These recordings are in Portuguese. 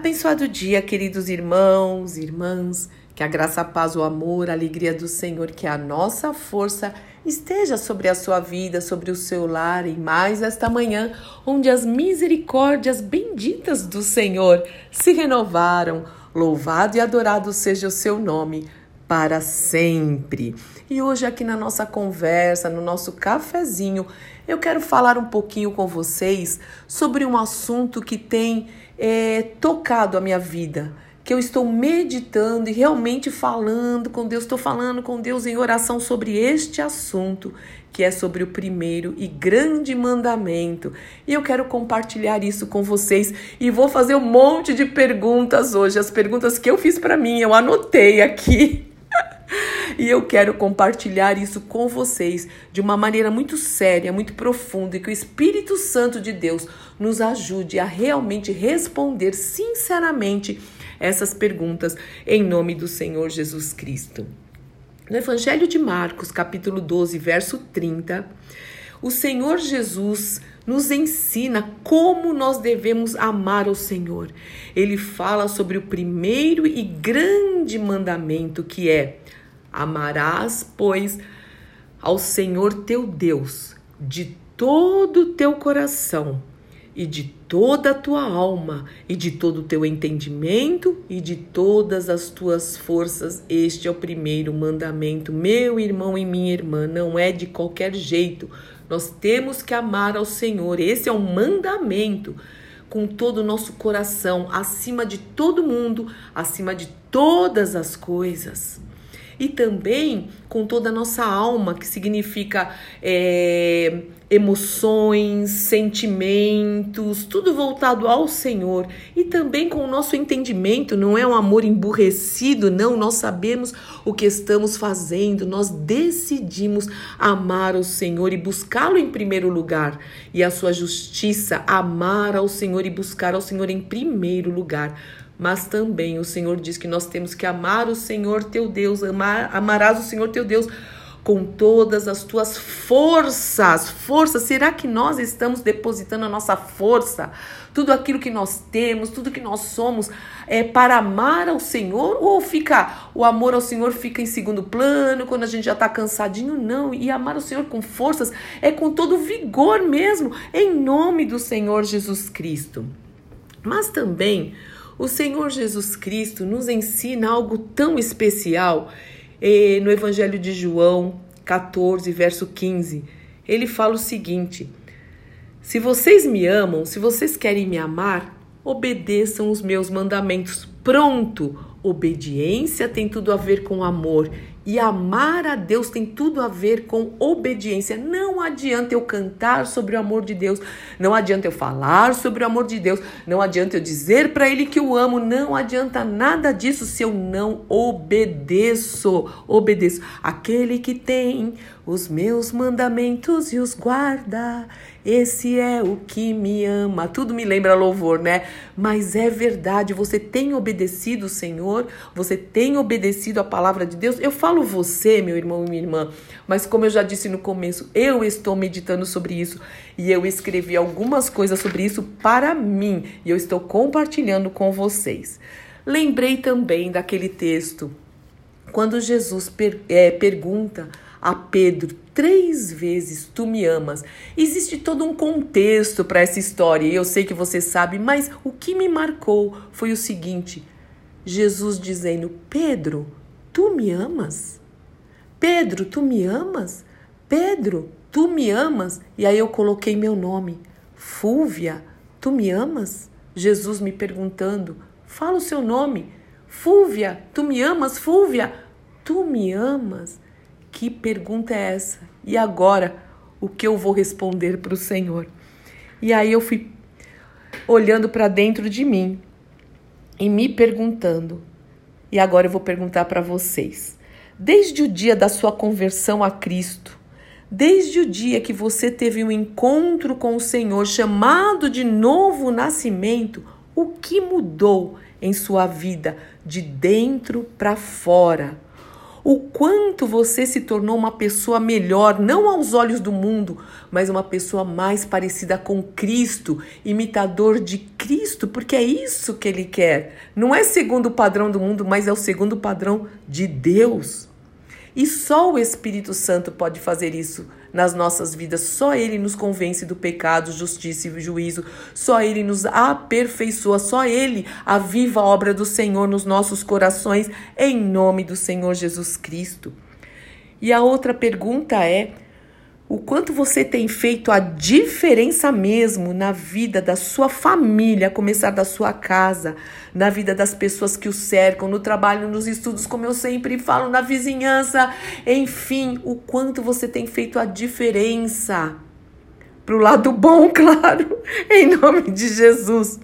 Abençoado dia, queridos irmãos, irmãs. Que a graça, a paz, o amor, a alegria do Senhor, que a nossa força esteja sobre a sua vida, sobre o seu lar e mais esta manhã, onde as misericórdias benditas do Senhor se renovaram. Louvado e adorado seja o seu nome para sempre. E hoje, aqui na nossa conversa, no nosso cafezinho, eu quero falar um pouquinho com vocês sobre um assunto que tem é, tocado a minha vida, que eu estou meditando e realmente falando com Deus, estou falando com Deus em oração sobre este assunto, que é sobre o primeiro e grande mandamento. E eu quero compartilhar isso com vocês e vou fazer um monte de perguntas hoje, as perguntas que eu fiz para mim, eu anotei aqui. E eu quero compartilhar isso com vocês de uma maneira muito séria, muito profunda e que o Espírito Santo de Deus nos ajude a realmente responder sinceramente essas perguntas em nome do Senhor Jesus Cristo. No Evangelho de Marcos, capítulo 12, verso 30, o Senhor Jesus nos ensina como nós devemos amar o Senhor. Ele fala sobre o primeiro e grande mandamento que é Amarás, pois, ao Senhor teu Deus de todo o teu coração e de toda a tua alma e de todo o teu entendimento e de todas as tuas forças. Este é o primeiro mandamento, meu irmão e minha irmã, não é de qualquer jeito. Nós temos que amar ao Senhor. Esse é um mandamento com todo o nosso coração, acima de todo mundo, acima de todas as coisas e também com toda a nossa alma, que significa é, emoções, sentimentos, tudo voltado ao Senhor. E também com o nosso entendimento, não é um amor emburrecido, não, nós sabemos o que estamos fazendo, nós decidimos amar o Senhor e buscá-lo em primeiro lugar. E a sua justiça, amar ao Senhor e buscar ao Senhor em primeiro lugar mas também o Senhor diz que nós temos que amar o Senhor teu Deus, amar, amarás o Senhor teu Deus com todas as tuas forças. Força, será que nós estamos depositando a nossa força, tudo aquilo que nós temos, tudo que nós somos, é para amar ao Senhor ou fica o amor ao Senhor fica em segundo plano quando a gente já está cansadinho? Não, e amar o Senhor com forças é com todo vigor mesmo, em nome do Senhor Jesus Cristo. Mas também o Senhor Jesus Cristo nos ensina algo tão especial eh, no Evangelho de João 14, verso 15. Ele fala o seguinte: Se vocês me amam, se vocês querem me amar, obedeçam os meus mandamentos. Pronto! Obediência tem tudo a ver com amor e amar a Deus tem tudo a ver com obediência. Não adianta eu cantar sobre o amor de Deus, não adianta eu falar sobre o amor de Deus, não adianta eu dizer para Ele que eu amo, não adianta nada disso se eu não obedeço. Obedeço. Aquele que tem os meus mandamentos e os guarda. Esse é o que me ama. Tudo me lembra louvor, né? Mas é verdade, você tem obedecido o Senhor, você tem obedecido a palavra de Deus. Eu falo você, meu irmão e minha irmã, mas como eu já disse no começo, eu estou meditando sobre isso e eu escrevi algumas coisas sobre isso para mim e eu estou compartilhando com vocês. Lembrei também daquele texto quando Jesus per é, pergunta a Pedro três vezes: Tu me amas. Existe todo um contexto para essa história e eu sei que você sabe, mas o que me marcou foi o seguinte: Jesus dizendo: Pedro, tu me amas? Pedro, tu me amas? Pedro, tu me amas? E aí eu coloquei meu nome: Fúvia, tu me amas? Jesus me perguntando: Fala o seu nome. Fúvia, tu me amas? Fúvia, tu me amas? Que pergunta é essa? E agora, o que eu vou responder para o Senhor? E aí eu fui olhando para dentro de mim e me perguntando. E agora eu vou perguntar para vocês. Desde o dia da sua conversão a Cristo, desde o dia que você teve um encontro com o Senhor, chamado de novo nascimento, o que mudou em sua vida de dentro para fora? O quanto você se tornou uma pessoa melhor, não aos olhos do mundo, mas uma pessoa mais parecida com Cristo, imitador de Cristo, porque é isso que ele quer. Não é segundo o padrão do mundo, mas é o segundo padrão de Deus. E só o Espírito Santo pode fazer isso nas nossas vidas. Só Ele nos convence do pecado, justiça e juízo. Só Ele nos aperfeiçoa. Só Ele aviva a obra do Senhor nos nossos corações, em nome do Senhor Jesus Cristo. E a outra pergunta é: o quanto você tem feito a diferença mesmo na vida da sua família, a começar da sua casa, na vida das pessoas que o cercam, no trabalho, nos estudos, como eu sempre falo, na vizinhança, enfim, o quanto você tem feito a diferença. Pro lado bom, claro, em nome de Jesus.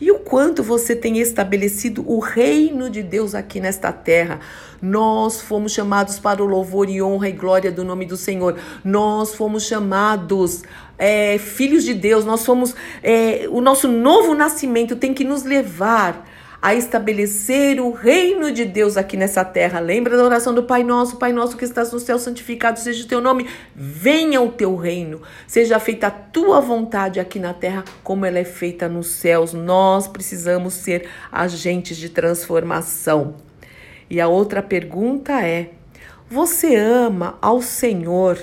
E o quanto você tem estabelecido o reino de Deus aqui nesta terra. Nós fomos chamados para o louvor e honra e glória do nome do Senhor. Nós fomos chamados é, filhos de Deus. Nós somos. É, o nosso novo nascimento tem que nos levar a estabelecer o reino de Deus aqui nessa terra. Lembra da oração do Pai Nosso, Pai Nosso que estás no céu, santificado seja o teu nome. Venha o teu reino. Seja feita a tua vontade aqui na terra, como ela é feita nos céus. Nós precisamos ser agentes de transformação. E a outra pergunta é: você ama ao Senhor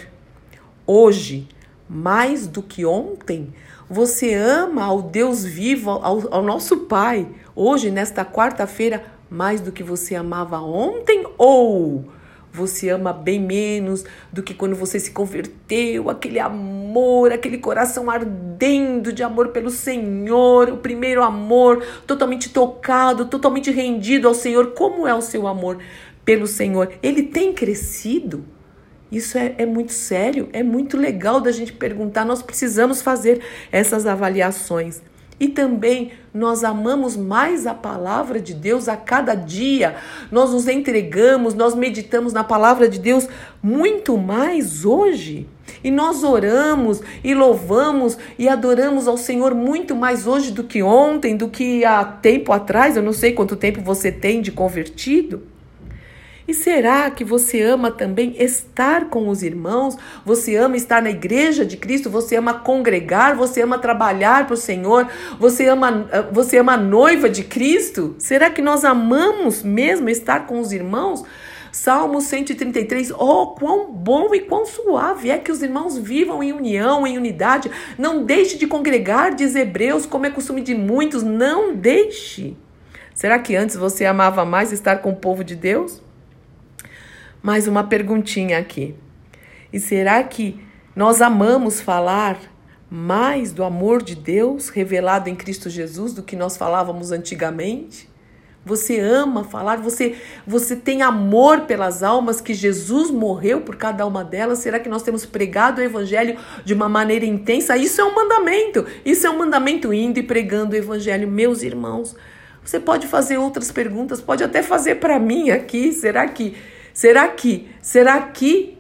hoje mais do que ontem? Você ama ao Deus vivo, ao, ao nosso Pai, hoje, nesta quarta-feira, mais do que você amava ontem? Ou você ama bem menos do que quando você se converteu, aquele amor, aquele coração ardendo de amor pelo Senhor, o primeiro amor, totalmente tocado, totalmente rendido ao Senhor. Como é o seu amor pelo Senhor? Ele tem crescido? Isso é, é muito sério, é muito legal da gente perguntar. Nós precisamos fazer essas avaliações. E também nós amamos mais a palavra de Deus a cada dia. Nós nos entregamos, nós meditamos na palavra de Deus muito mais hoje. E nós oramos e louvamos e adoramos ao Senhor muito mais hoje do que ontem, do que há tempo atrás. Eu não sei quanto tempo você tem de convertido. E será que você ama também estar com os irmãos? Você ama estar na igreja de Cristo? Você ama congregar? Você ama trabalhar para o Senhor? Você ama, você ama a noiva de Cristo? Será que nós amamos mesmo estar com os irmãos? Salmo 133, oh, quão bom e quão suave é que os irmãos vivam em união, em unidade. Não deixe de congregar, diz Hebreus, como é costume de muitos, não deixe. Será que antes você amava mais estar com o povo de Deus? Mais uma perguntinha aqui. E será que nós amamos falar mais do amor de Deus revelado em Cristo Jesus do que nós falávamos antigamente? Você ama falar, você você tem amor pelas almas que Jesus morreu por cada uma delas? Será que nós temos pregado o evangelho de uma maneira intensa? Isso é um mandamento. Isso é um mandamento indo e pregando o evangelho, meus irmãos. Você pode fazer outras perguntas, pode até fazer para mim aqui. Será que Será que, será que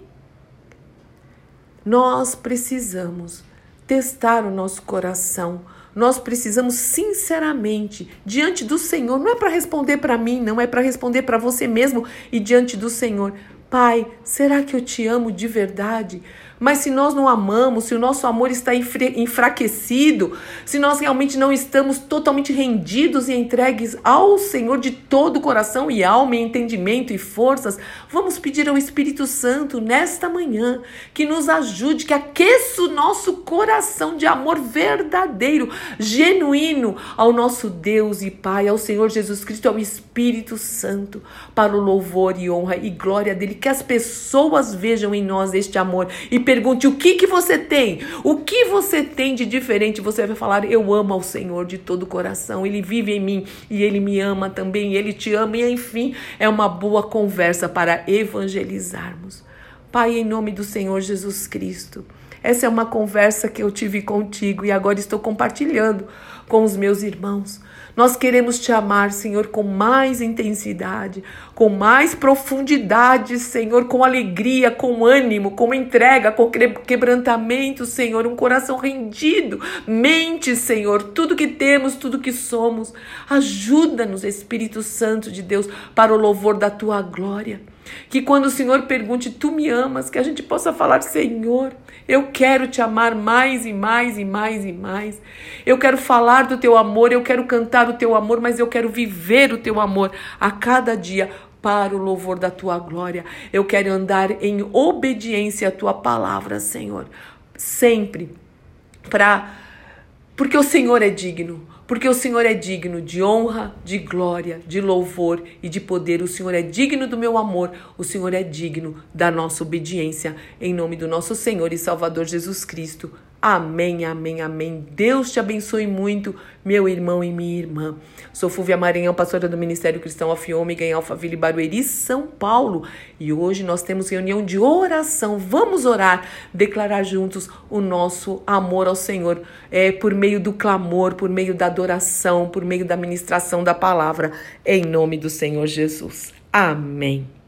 nós precisamos testar o nosso coração? Nós precisamos sinceramente diante do Senhor, não é para responder para mim, não é para responder para você mesmo e diante do Senhor. Pai, será que eu te amo de verdade? Mas se nós não amamos, se o nosso amor está enfraquecido, se nós realmente não estamos totalmente rendidos e entregues ao Senhor de todo o coração e alma, e entendimento e forças, vamos pedir ao Espírito Santo nesta manhã que nos ajude, que aqueça o nosso coração de amor verdadeiro, genuíno ao nosso Deus e Pai, ao Senhor Jesus Cristo, ao Espírito Santo, para o louvor e honra e glória dele, que as pessoas vejam em nós este amor e pergunte o que que você tem, o que você tem de diferente, você vai falar: Eu amo ao Senhor de todo o coração, Ele vive em mim e Ele me ama também, Ele te ama, e enfim, é uma boa conversa para evangelizarmos. Pai, em nome do Senhor Jesus Cristo. Essa é uma conversa que eu tive contigo e agora estou compartilhando com os meus irmãos. Nós queremos te amar, Senhor, com mais intensidade, com mais profundidade, Senhor, com alegria, com ânimo, com entrega, com quebrantamento, Senhor, um coração rendido. Mente, Senhor, tudo que temos, tudo que somos. Ajuda-nos, Espírito Santo de Deus, para o louvor da tua glória. Que quando o Senhor pergunte, tu me amas, que a gente possa falar, Senhor, eu quero te amar mais e mais e mais e mais. Eu quero falar do teu amor, eu quero cantar o teu amor, mas eu quero viver o teu amor a cada dia para o louvor da tua glória. Eu quero andar em obediência à tua palavra, Senhor. Sempre para porque o Senhor é digno porque o Senhor é digno de honra, de glória, de louvor e de poder. O Senhor é digno do meu amor, o Senhor é digno da nossa obediência. Em nome do nosso Senhor e Salvador Jesus Cristo. Amém, amém, amém. Deus te abençoe muito, meu irmão e minha irmã. Sou Fúvia Maranhão, pastora do Ministério Cristão Alfiômega em Alphaville, Barueri, São Paulo. E hoje nós temos reunião de oração. Vamos orar, declarar juntos o nosso amor ao Senhor, é, por meio do clamor, por meio da adoração, por meio da ministração da palavra, em nome do Senhor Jesus. Amém.